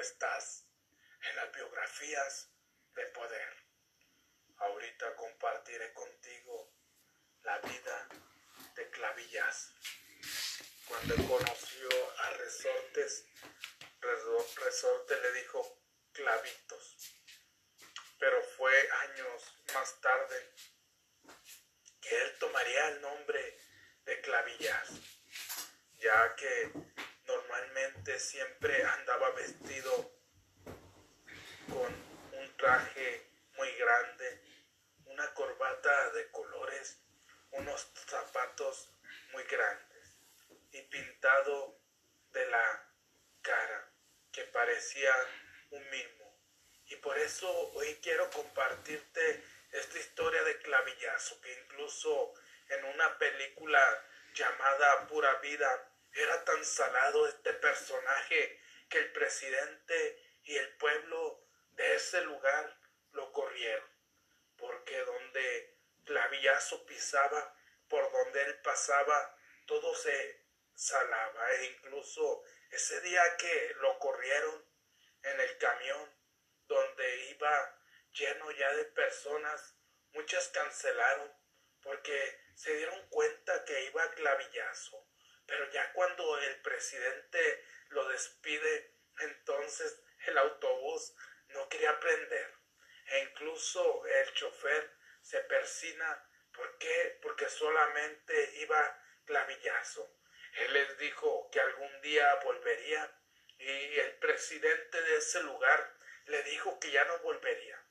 estás en las biografías de poder. Ahorita compartiré contigo la vida de Clavillas. Cuando conoció a Resortes, Resorte le dijo clavitos. Pero fue años más tarde que él tomaría el nombre de Clavillas, ya que normalmente siempre andaba vestido con un traje muy grande, una corbata de colores, unos zapatos muy grandes y pintado de la cara que parecía un mimo. Y por eso hoy quiero compartirte esta historia de clavillazo que incluso en una película llamada Pura Vida era tan salado este personaje que el presidente y el pueblo de ese lugar lo corrieron, porque donde Clavillazo pisaba, por donde él pasaba, todo se salaba, e incluso ese día que lo corrieron en el camión, donde iba lleno ya de personas, muchas cancelaron, porque se dieron cuenta que iba clavillazo. Pero ya cuando el presidente lo despide, entonces el autobús no quería prender. E incluso el chofer se persina. ¿Por qué? Porque solamente iba clavillazo. Él les dijo que algún día volvería y el presidente de ese lugar le dijo que ya no volvería.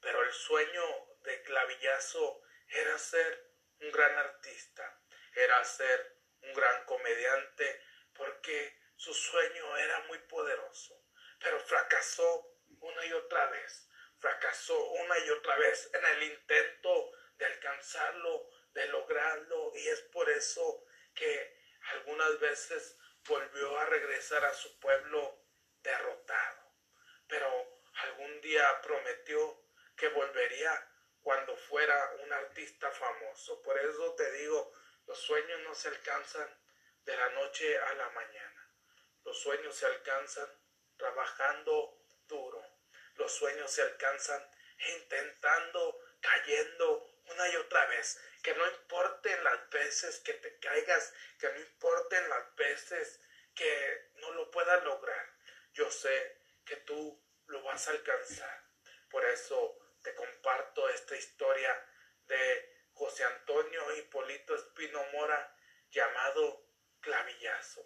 Pero el sueño de clavillazo era ser un gran artista, era ser un gran comediante, porque su sueño era muy poderoso, pero fracasó una y otra vez, fracasó una y otra vez en el intento de alcanzarlo, de lograrlo, y es por eso que algunas veces volvió a regresar a su pueblo derrotado, pero algún día prometió que volvería cuando fuera un artista famoso. Por eso te digo, los sueños no se alcanzan de la noche a la mañana. Los sueños se alcanzan trabajando duro. Los sueños se alcanzan intentando, cayendo una y otra vez. Que no importen las veces que te caigas, que no importen las veces que no lo puedas lograr. Yo sé que tú lo vas a alcanzar. Por eso te comparto esta historia de José Antonio Hipólito Espino Mora, llamado Clavillazo.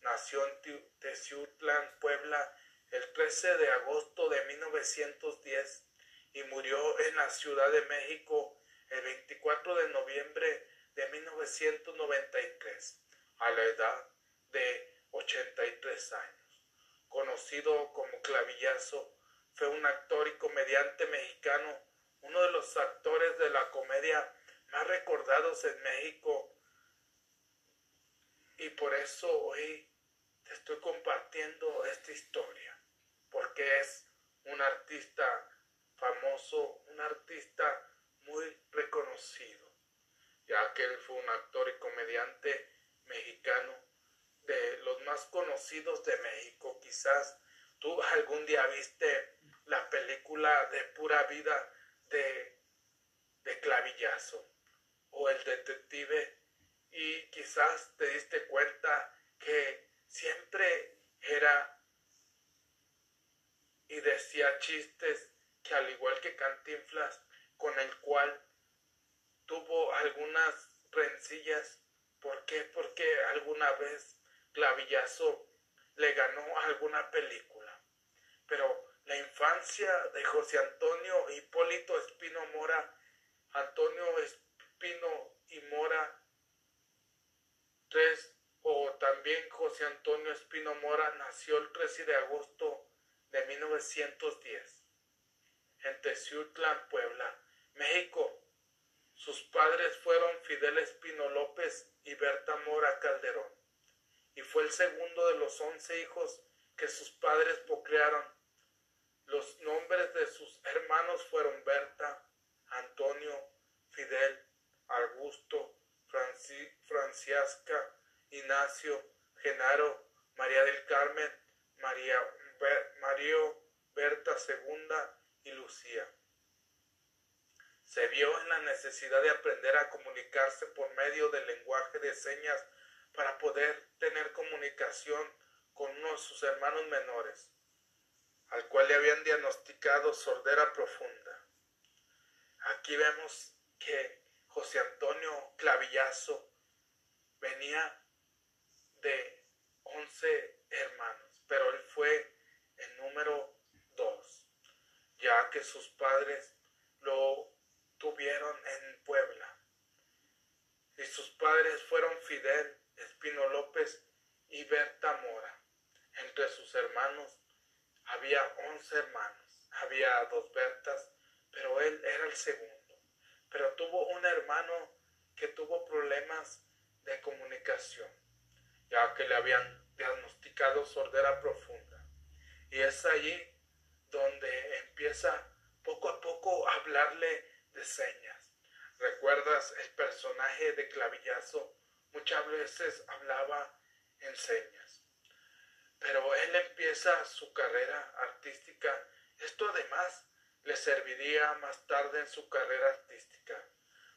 Nació en Teciutlán, Puebla, el 13 de agosto de 1910 y murió en la Ciudad de México el 24 de noviembre de 1993, a la edad de 83 años. Conocido como Clavillazo, fue un actor y comediante mexicano, uno de los actores de la comedia más recordados en México. Y por eso hoy te estoy compartiendo esta historia, porque es un artista famoso, un artista muy reconocido, ya que él fue un actor y comediante mexicano de los más conocidos de México. Quizás tú algún día viste la película de pura vida de, de clavillazo o el detective y quizás te diste cuenta que siempre era y decía chistes que al igual que Cantinflas con el cual tuvo algunas rencillas ¿por qué? porque alguna vez clavillazo le ganó alguna película pero la infancia de José Antonio Hipólito Espino Mora, Antonio Espino y Mora tres o también José Antonio Espino Mora nació el 13 de agosto de 1910 en Teciutlán, Puebla, México. Sus padres fueron Fidel Espino López y Berta Mora Calderón, y fue el segundo de los once hijos que sus padres procrearon los nombres de sus hermanos fueron Berta, Antonio, Fidel, Augusto, Francisca, Ignacio, Genaro, María del Carmen, María, Mario, Berta II y Lucía. Se vio en la necesidad de aprender a comunicarse por medio del lenguaje de señas para poder tener comunicación con uno de sus hermanos menores, al cual le habían diagnosticado sordera profunda. Aquí vemos que José Antonio Clavillazo venía de once hermanos, pero él fue el número dos, ya que sus padres lo tuvieron en Puebla. Y sus padres fueron Fidel Espino López y Berta Mora. Entre sus hermanos había once hermanos, había dos Bertas, pero él era el segundo. Pero tuvo un hermano que tuvo problemas de comunicación, ya que le habían diagnosticado sordera profunda. Y es allí donde empieza poco a poco a hablarle de señas. ¿Recuerdas el personaje de Clavillazo? Muchas veces hablaba en señas. Pero él empieza su carrera artística. Esto además le serviría más tarde en su carrera artística,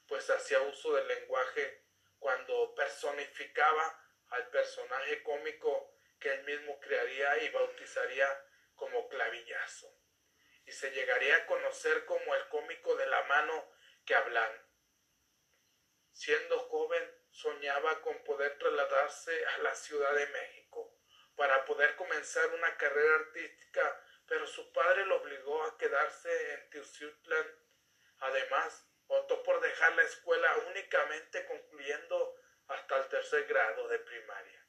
pues hacía uso del lenguaje cuando personificaba al personaje cómico que él mismo crearía y bautizaría como clavillazo. Y se llegaría a conocer como el cómico de la mano que hablan. Siendo joven, soñaba con poder trasladarse a la Ciudad de México para poder comenzar una carrera artística, pero su padre lo obligó a quedarse en Teuciutlán. Además, optó por dejar la escuela únicamente concluyendo hasta el tercer grado de primaria.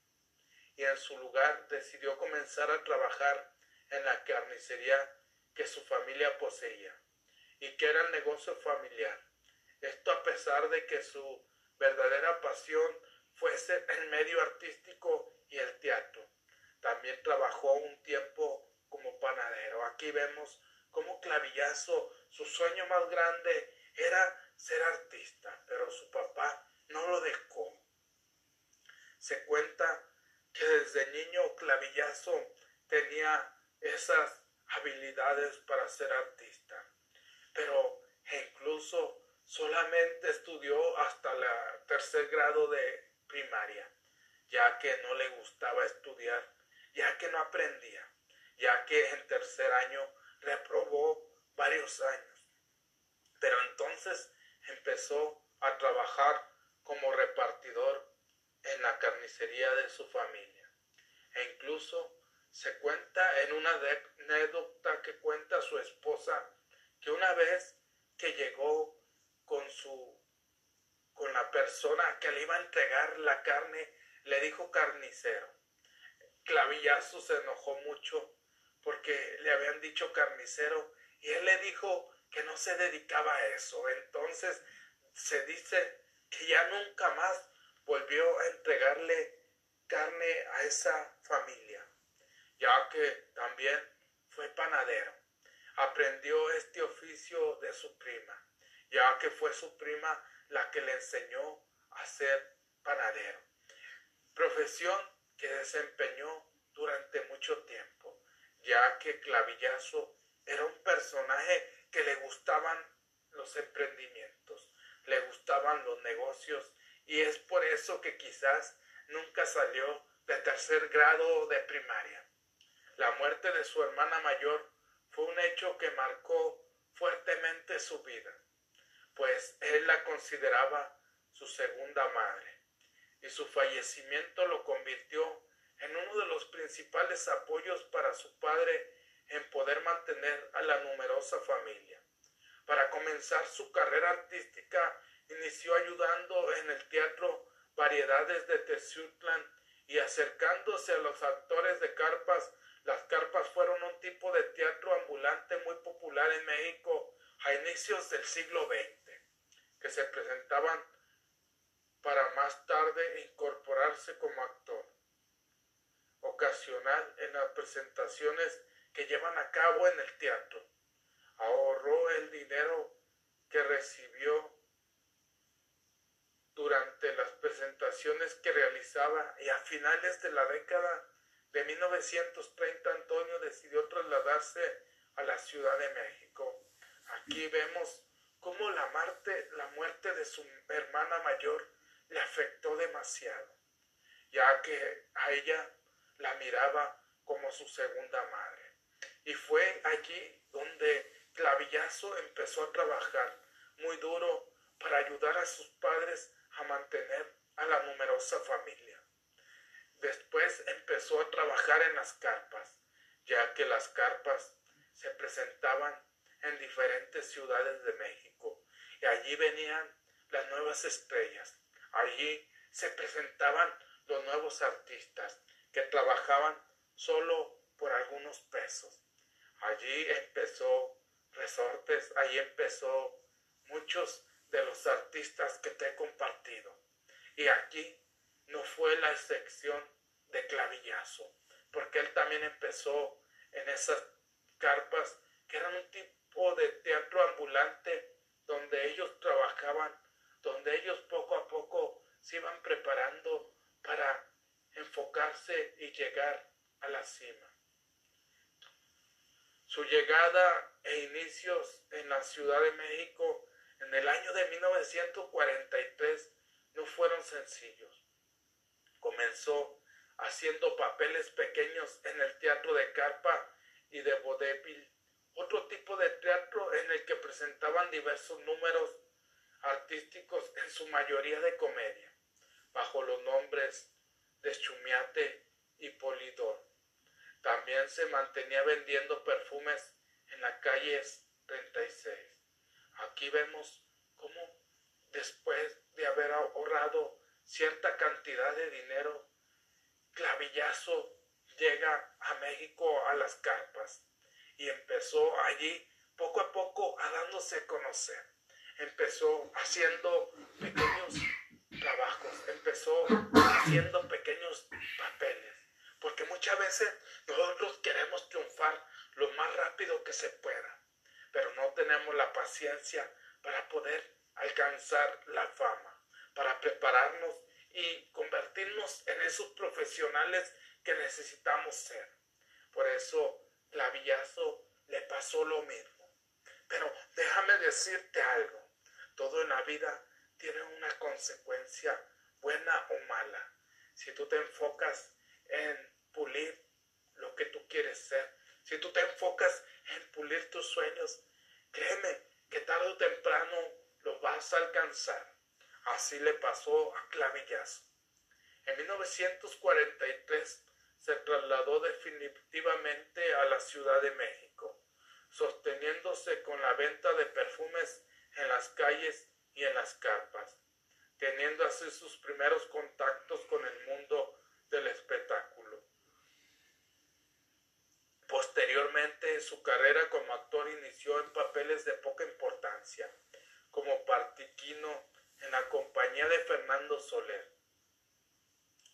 Y en su lugar decidió comenzar a trabajar en la carnicería que su familia poseía y que era el negocio familiar. Esto a pesar de que su verdadera pasión fuese el medio artístico y el teatro. También trabajó un tiempo como panadero. Aquí vemos cómo Clavillazo, su sueño más grande era ser artista, pero su papá no lo dejó. Se cuenta que desde niño Clavillazo tenía esas habilidades para ser artista, pero incluso solamente estudió hasta el tercer grado de primaria, ya que no le gustaba estudiar, ya que no aprendía, ya que en tercer año reprobó varios años. Pero entonces empezó a trabajar como repartidor en la carnicería de su familia. E incluso se cuenta en una anécdota que cuenta su esposa que una vez que llegó con su con la persona que le iba a entregar la carne, le dijo carnicero. Clavillazo se enojó mucho porque le habían dicho carnicero y él le dijo que no se dedicaba a eso. Entonces se dice que ya nunca más volvió a entregarle carne a esa familia, ya que también fue panadero. Aprendió este oficio de su prima ya que fue su prima la que le enseñó a ser panadero, profesión que desempeñó durante mucho tiempo, ya que Clavillazo era un personaje que le gustaban los emprendimientos, le gustaban los negocios y es por eso que quizás nunca salió de tercer grado de primaria. La muerte de su hermana mayor fue un hecho que marcó fuertemente su vida pues él la consideraba su segunda madre, y su fallecimiento lo convirtió en uno de los principales apoyos para su padre en poder mantener a la numerosa familia. Para comenzar su carrera artística, inició ayudando en el teatro Variedades de Teciutlán y acercándose a los actores de carpas. Las carpas fueron un tipo de teatro ambulante muy popular en México a inicios del siglo XX que se presentaban para más tarde incorporarse como actor ocasional en las presentaciones que llevan a cabo en el teatro. Ahorró el dinero que recibió durante las presentaciones que realizaba y a finales de la década de 1930 Antonio decidió trasladarse a la Ciudad de México. Aquí vemos cómo la muerte, la muerte de su hermana mayor le afectó demasiado, ya que a ella la miraba como su segunda madre. Y fue allí donde Clavillazo empezó a trabajar muy duro para ayudar a sus padres a mantener a la numerosa familia. Después empezó a trabajar en las carpas, ya que las carpas se presentaban en diferentes ciudades de México y allí venían las nuevas estrellas. Allí se presentaban los nuevos artistas que trabajaban solo por algunos pesos. Allí empezó Resortes, allí empezó muchos de los artistas que te he compartido. Y aquí no fue la excepción de clavillazo, porque él también empezó en esas carpas que eran un tipo de teatro ambulante donde ellos trabajaban, donde ellos poco a poco se iban preparando para enfocarse y llegar a la cima. Su llegada e inicios en la Ciudad de México en el año de 1943 no fueron sencillos. Comenzó haciendo papeles pequeños en el teatro de carpa y de vodevil, otro tipo de teatro en el que presentaban diversos números artísticos, en su mayoría de comedia, bajo los nombres de Chumiate y Polidor. También se mantenía vendiendo perfumes en las calles 36. Aquí vemos cómo después de haber ahorrado cierta cantidad de dinero, Clavillazo llega a México a las carpas y empezó allí poco a poco a dándose a conocer. Empezó haciendo pequeños trabajos, empezó haciendo pequeños papeles, porque muchas veces nosotros queremos triunfar lo más rápido que se pueda, pero no tenemos la paciencia para poder alcanzar la fama, para prepararnos y convertirnos en esos profesionales que necesitamos ser. Por eso Clavillazo le pasó lo mismo. Pero déjame decirte algo, todo en la vida tiene una consecuencia buena o mala. Si tú te enfocas en pulir lo que tú quieres ser, si tú te enfocas en pulir tus sueños, créeme que tarde o temprano lo vas a alcanzar. Así le pasó a Clavillazo. En 1943 se trasladó definitivamente a la Ciudad de México, sosteniéndose con la venta de perfumes en las calles y en las carpas, teniendo así sus primeros contactos con el mundo del espectáculo. Posteriormente, su carrera como actor inició en papeles de poca importancia, como Partiquino en la compañía de Fernando Soler,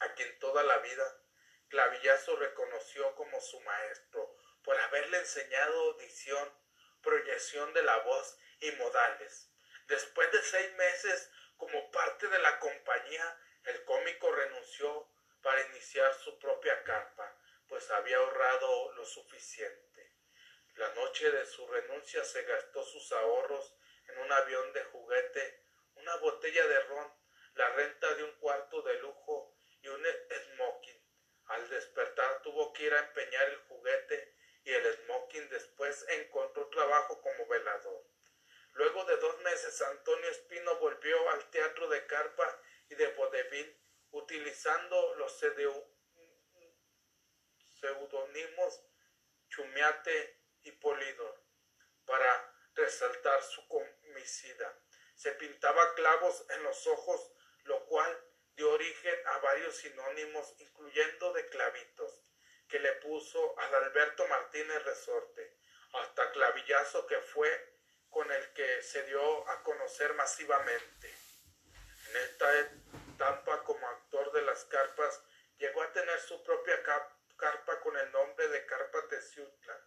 a quien toda la vida Clavillazo reconoció como su maestro por haberle enseñado dicción, proyección de la voz y modales. Después de seis meses como parte de la compañía, el cómico renunció para iniciar su propia carpa, pues había ahorrado lo suficiente. La noche de su renuncia se gastó sus ahorros en un avión de juguete, una botella de ron, la renta de un cuarto de lujo y un smoking. Al despertar tuvo que ir a empeñar el juguete y el smoking después encontró trabajo como velador. Luego de dos meses Antonio Espino volvió al teatro de carpa y de vodevil utilizando los seudónimos Chumiate y Polidor para resaltar su comicida. Se pintaba clavos en los ojos, lo cual dio origen a varios sinónimos, incluyendo de clavitos, que le puso a Alberto Martínez Resorte, hasta clavillazo que fue con el que se dio a conocer masivamente. En esta etapa como actor de las carpas, llegó a tener su propia carpa con el nombre de Carpa Teciutla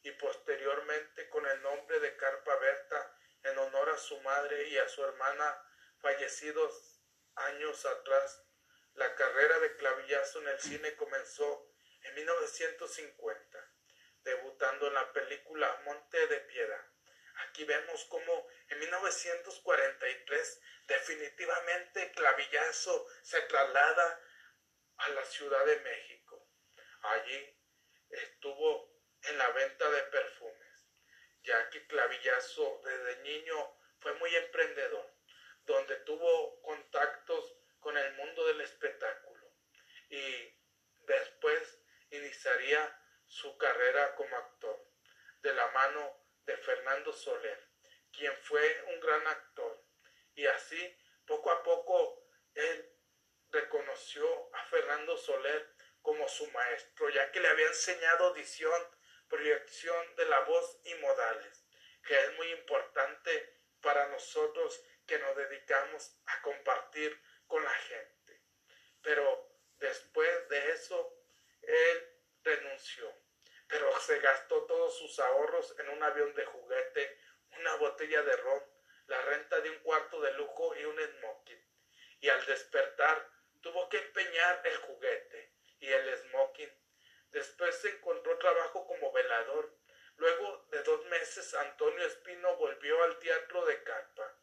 y posteriormente con el nombre de Carpa Berta en honor a su madre y a su hermana fallecidos años atrás. La carrera de clavillazo en el cine comenzó en 1950, debutando en la película Monte de Piedad. Aquí vemos cómo en 1943 definitivamente Clavillazo se traslada a la Ciudad de México. Allí estuvo en la venta de perfumes, ya que Clavillazo desde niño fue muy emprendedor, donde tuvo contactos con el mundo del espectáculo y después iniciaría su carrera como actor de la mano de Fernando Soler, quien fue un gran actor. Y así, poco a poco, él reconoció a Fernando Soler como su maestro, ya que le había enseñado audición, proyección de la voz y modales, que es muy importante para nosotros que nos dedicamos a compartir con la gente. Pero después de eso, él renunció, pero se gastó todos sus ahorros en un avión de juguete, una botella de ron, la renta de un cuarto de lujo y un smoking. Y al despertar, tuvo que empeñar el juguete y el smoking. Después se encontró trabajo como velador. Luego de dos meses, Antonio Espino volvió al teatro de carpa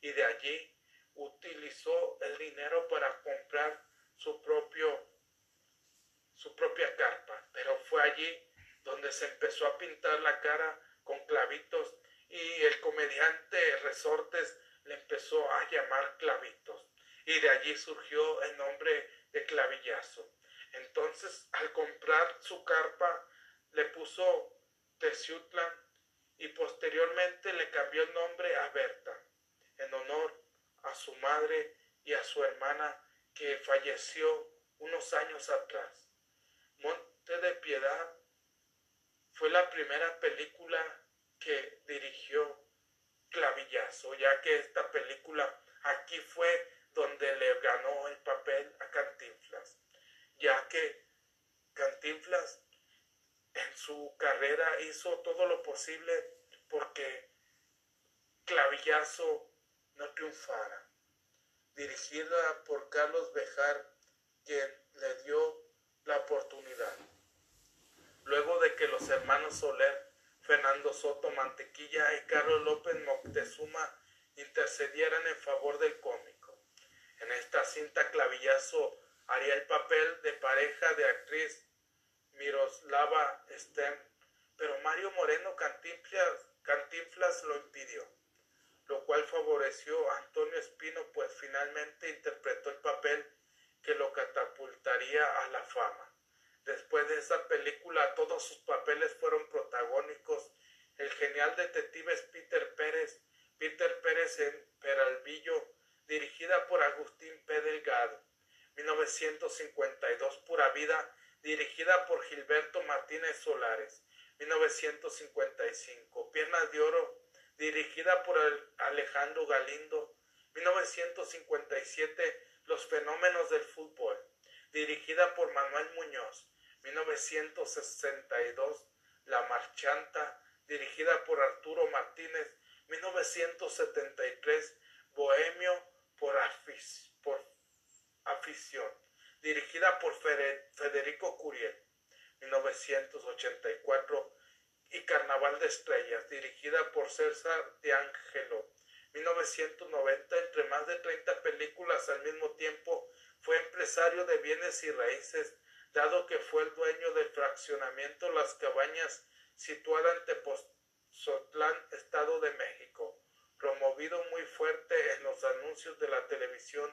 y de allí utilizó el dinero para comprar su propio su propia carpa, pero fue allí donde se empezó a pintar la cara con clavitos y el comediante Resortes le empezó a llamar clavitos y de allí surgió el nombre de clavillazo. Entonces, al comprar su carpa, le puso Teciutlan y posteriormente le cambió el nombre a Berta, en honor a su madre y a su hermana que falleció unos años atrás. Monte de Piedad fue la primera película que dirigió Clavillazo, ya que esta película aquí fue donde le ganó el papel a Cantinflas, ya que Cantinflas en su carrera hizo todo lo posible porque Clavillazo no triunfara. Dirigida por Carlos Bejar, quien le dio la oportunidad. Luego de que los hermanos Soler, Fernando Soto Mantequilla y Carlos López Moctezuma intercedieran en favor del cómico. En esta cinta Clavillazo haría el papel de pareja de actriz Miroslava Stem, pero Mario Moreno Cantinflas, Cantinflas lo impidió, lo cual favoreció a Antonio Espino, pues finalmente interpretó el papel que lo catapultaría a la fama. Después de esa película todos sus papeles fueron protagónicos. El genial detective es Peter Pérez, Peter Pérez en Peralvillo, dirigida por Agustín P. Delgado. 1952 Pura Vida, dirigida por Gilberto Martínez Solares. 1955 Piernas de Oro, dirigida por Alejandro Galindo. 1957 los fenómenos del fútbol, dirigida por Manuel Muñoz, 1962, La Marchanta, dirigida por Arturo Martínez, 1973, Bohemio por, afición, dirigida por Federico Curiel, 1984, y Carnaval de Estrellas, dirigida por César de Angelo, 1990, entre más de 30 películas al mismo tiempo, fue empresario de bienes y raíces, dado que fue el dueño del fraccionamiento Las Cabañas, situada en Tepoztlán, Estado de México, promovido muy fuerte en los anuncios de la televisión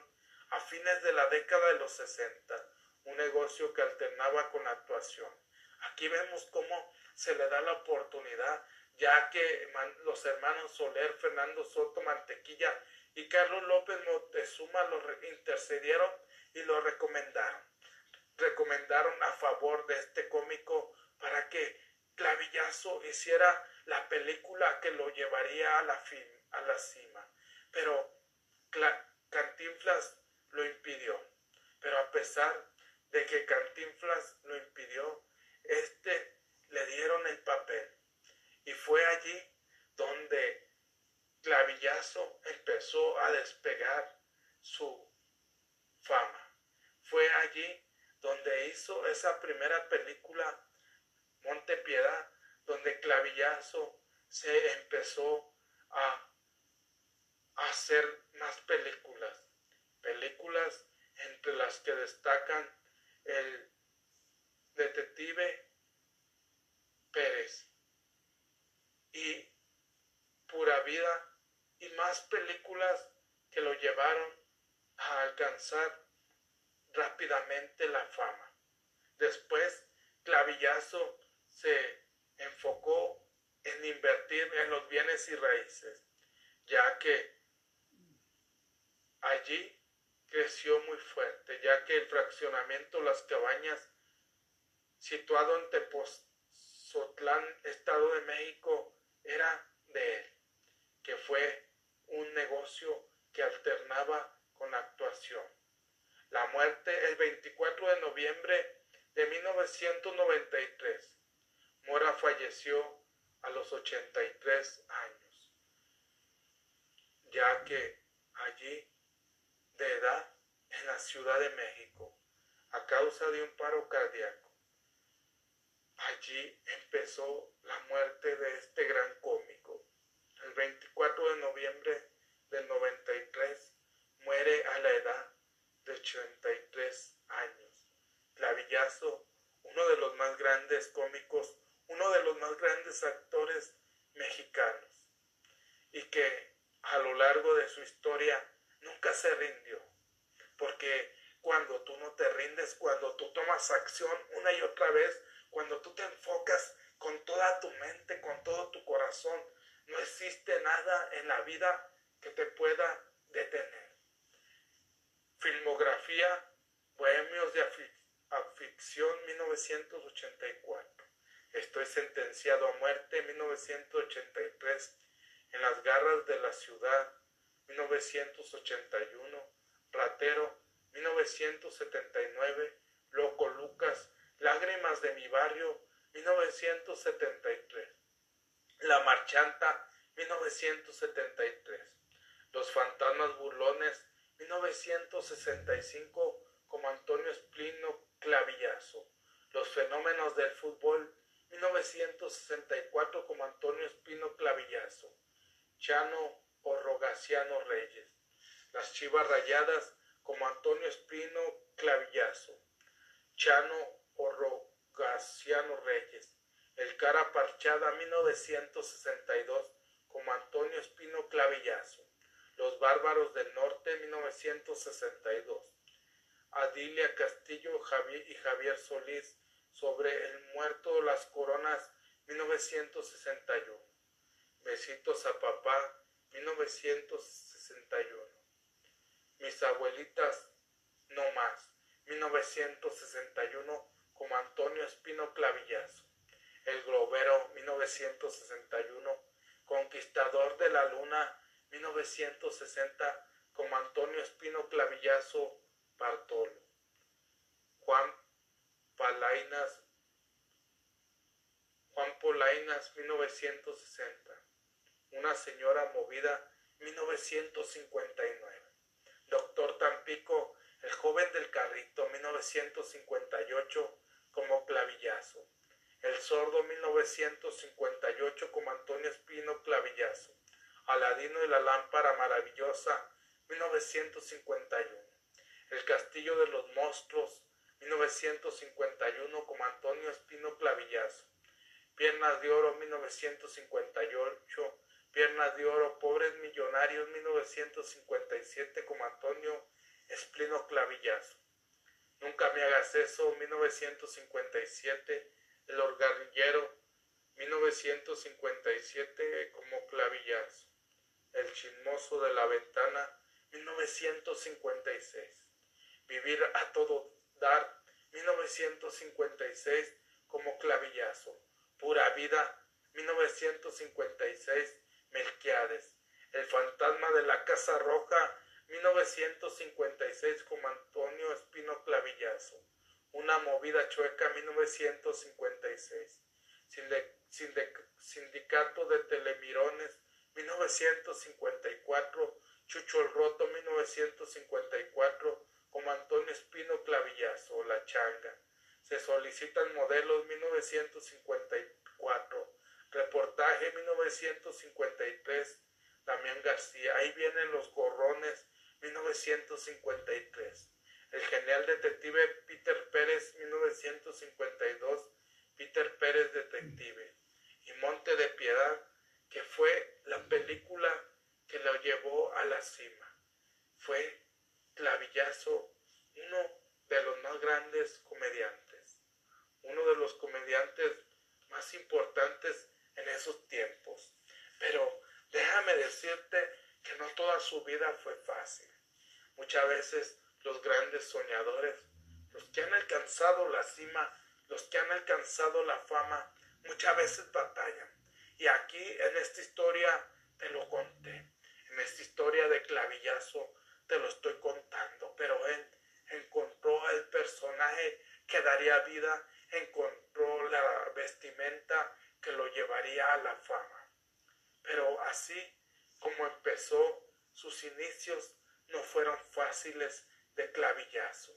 a fines de la década de los 60, un negocio que alternaba con la actuación. Aquí vemos cómo se le da la oportunidad ya que los hermanos Soler, Fernando Soto Mantequilla y Carlos López Montezuma lo intercedieron y lo recomendaron. Recomendaron a favor de este cómico para que Clavillazo hiciera la película que lo llevaría a la, a la cima. Pero Cantinflas lo impidió. Pero a pesar de que Cantinflas lo impidió, este le dieron el papel y fue allí donde Clavillazo empezó a despegar su fama. Fue allí donde hizo esa primera película, Monte Piedad, donde Clavillazo se empezó a hacer más películas. Películas entre las que destacan el detective Pérez y Pura Vida y más películas que lo llevaron a alcanzar rápidamente la fama. Después, Clavillazo se enfocó en invertir en los bienes y raíces, ya que allí creció muy fuerte, ya que el fraccionamiento Las Cabañas, situado en Tepozotlán, Estado de México, era de él, que fue un negocio que alternaba con la actuación. La muerte el 24 de noviembre de 1993. Mora falleció a los 83 años, ya que allí de edad en la Ciudad de México a causa de un paro cardíaco. Allí empezó la muerte de este gran cómico. El 24 de noviembre del 93 muere a la edad de 83 años. Clavillazo, uno de los más grandes cómicos, uno de los más grandes actores mexicanos, y que a lo largo de su historia nunca se rindió. Porque cuando tú no te rindes, cuando tú tomas acción una y otra vez, cuando tú te enfocas con toda tu mente, con todo tu corazón, no existe nada en la vida que te pueda detener. Filmografía Bohemios de Afición 1984. Estoy sentenciado a muerte 1983 en las garras de la ciudad 1981, Ratero, 1979, Loco Lucas, Lágrimas de mi barrio, 1973, La Marchanta, 1973, Los Fantasmas Burlones, 1965, como Antonio Esplino Clavillazo, Los Fenómenos del Fútbol, 1964, como Antonio Espino Clavillazo, Chano o Rogaciano Reyes. Las Chivas Rayadas como Antonio Espino Clavillazo. Chano o Rogaciano Reyes. El Cara Parchada 1962 como Antonio Espino Clavillazo. Los Bárbaros del Norte 1962. Adilia Castillo y Javier Solís sobre el muerto las coronas 1961. Besitos a papá 1961. Mis abuelitas no más. 1961 como Antonio Espino Clavillazo. El Globero 1961. Conquistador de la Luna 1960 como Antonio Espino Clavillazo Bartolo. Juan Palainas Juan Polainas 1960 una señora movida 1959. Doctor Tampico, el joven del carrito 1958 como clavillazo. El sordo 1958 como Antonio Espino clavillazo. Aladino y la lámpara maravillosa 1951. El castillo de los monstruos 1951 como Antonio Espino clavillazo. Piernas de oro 1958 Piernas de Oro, Pobres Millonarios 1957 como Antonio Esplino Clavillazo. Nunca me hagas eso 1957 El Orgarrillero 1957 como Clavillazo. El Chismoso de la Ventana 1956. Vivir a todo dar 1956 como Clavillazo. Pura Vida 1956 Melquiades, El fantasma de la Casa Roja, 1956 como Antonio Espino Clavillazo, Una movida chueca, 1956, Sindicato de Telemirones, 1954, Chucho el Roto, 1954, como Antonio Espino Clavillazo, La Changa, Se solicitan modelos 1954. Reportaje 1953. Damián García. Ahí vienen los gorrones 1953. El genial detective Peter Pérez 1952. Peter Pérez Detective. Y Monte de Piedad, que fue la película que lo llevó a la cima. Fue Clavillazo, uno de los más grandes comediantes, uno de los comediantes más importantes en esos tiempos. Pero déjame decirte que no toda su vida fue fácil. Muchas veces los grandes soñadores, los que han alcanzado la cima, los que han alcanzado la fama, muchas veces batallan. Y aquí en esta historia te lo conté. En esta historia de clavillazo te lo estoy contando. Pero él encontró el personaje que daría vida, encontró la vestimenta que lo llevaría a la fama. Pero así como empezó, sus inicios no fueron fáciles de clavillazo,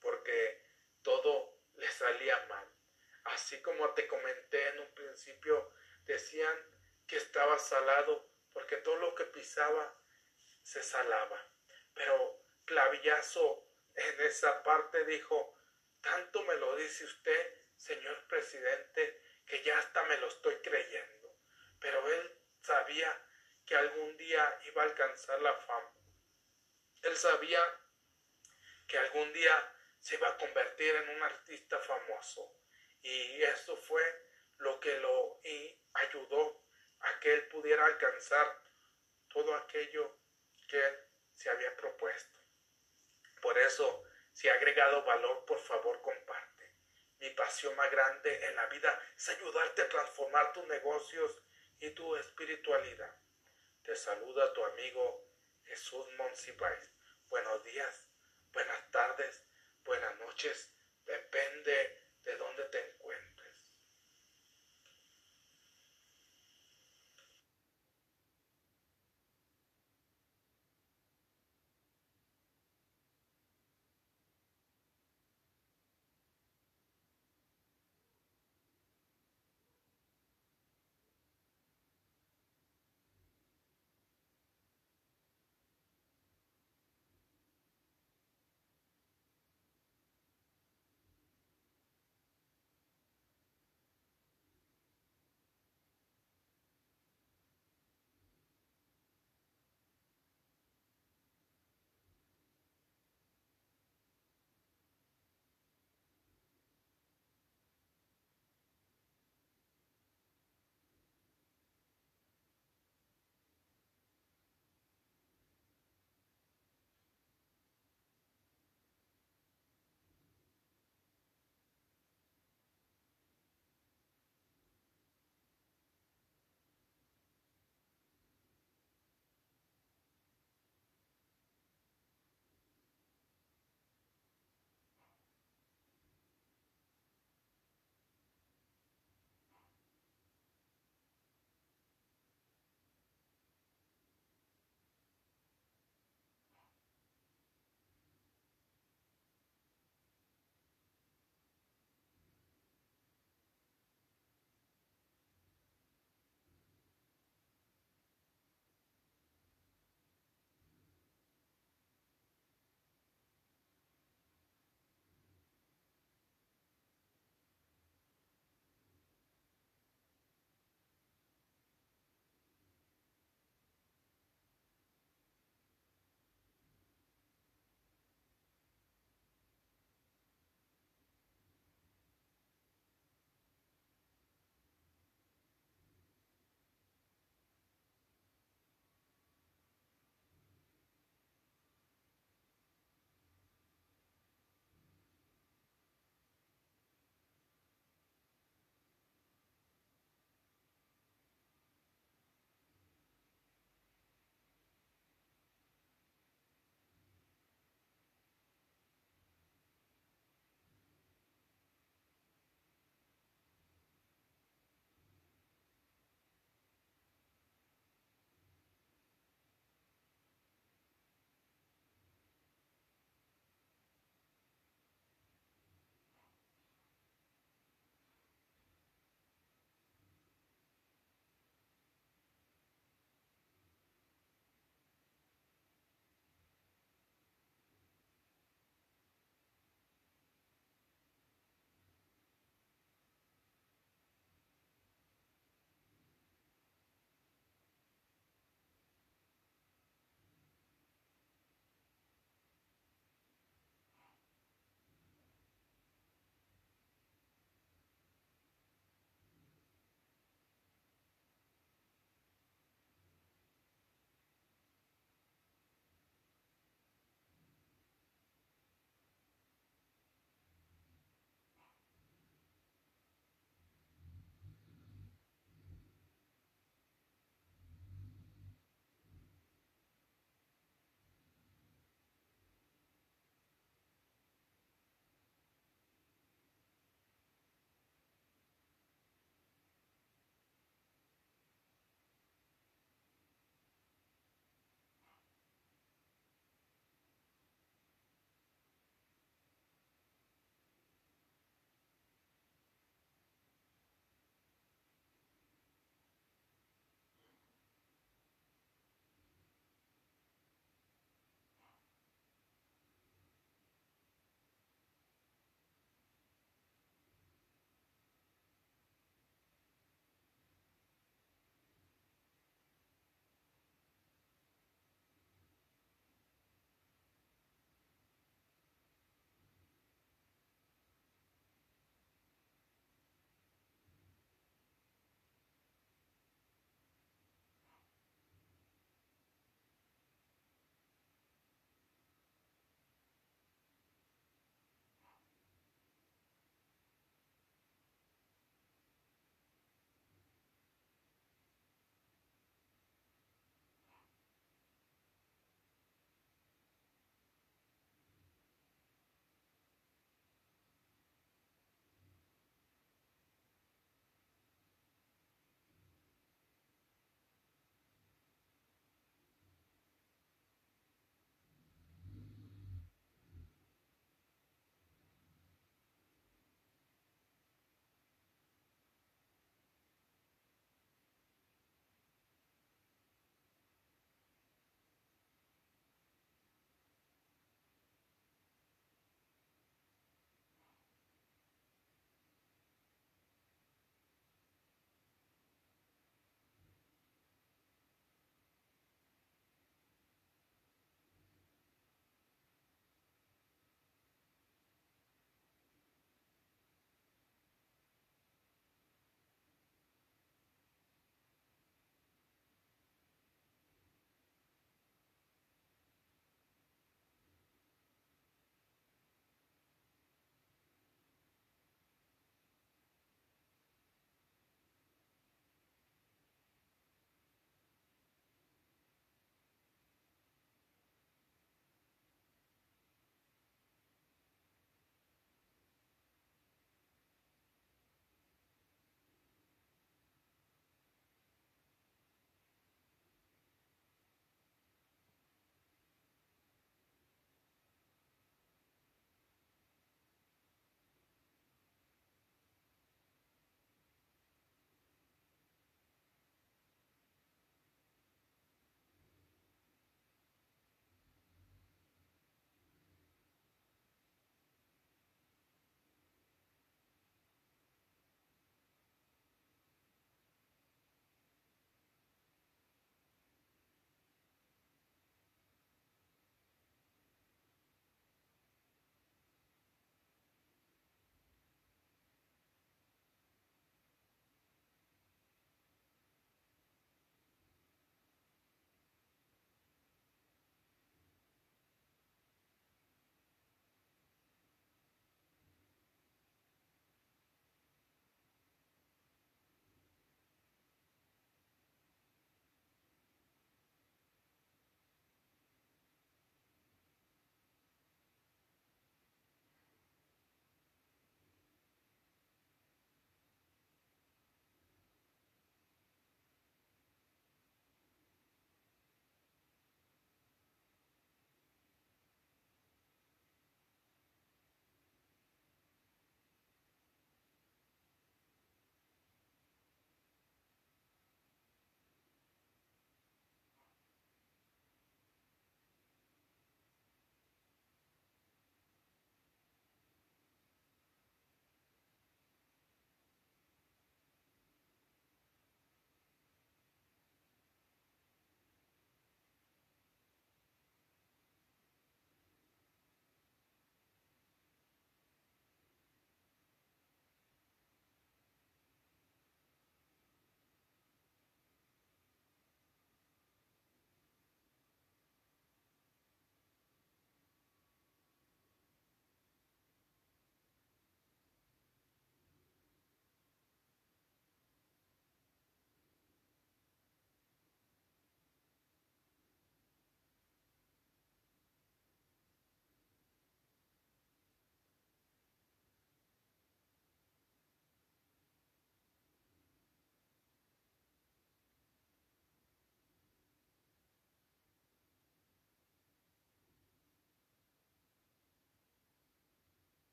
porque todo le salía mal. Así como te comenté en un principio, decían que estaba salado porque todo lo que pisaba se salaba. Pero Clavillazo en esa parte dijo, tanto me lo dice usted, señor presidente, que ya hasta me lo estoy creyendo. Pero él sabía que algún día iba a alcanzar la fama. Él sabía que algún día se iba a convertir en un artista famoso. Y eso fue lo que lo ayudó a que él pudiera alcanzar todo aquello que él se había propuesto. Por eso, si ha agregado valor, por favor comparte. Mi pasión más grande en la vida es ayudarte a transformar tus negocios y tu espiritualidad. Te saluda tu amigo Jesús Monsiváis buenos días, buenas tardes, buenas noches, depende de dónde te encuentres.